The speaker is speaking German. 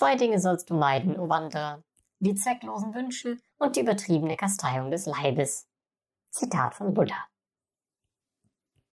Zwei Dinge sollst du meiden, o Wanderer. Die zwecklosen Wünsche und die übertriebene Kasteiung des Leibes. Zitat von Buddha.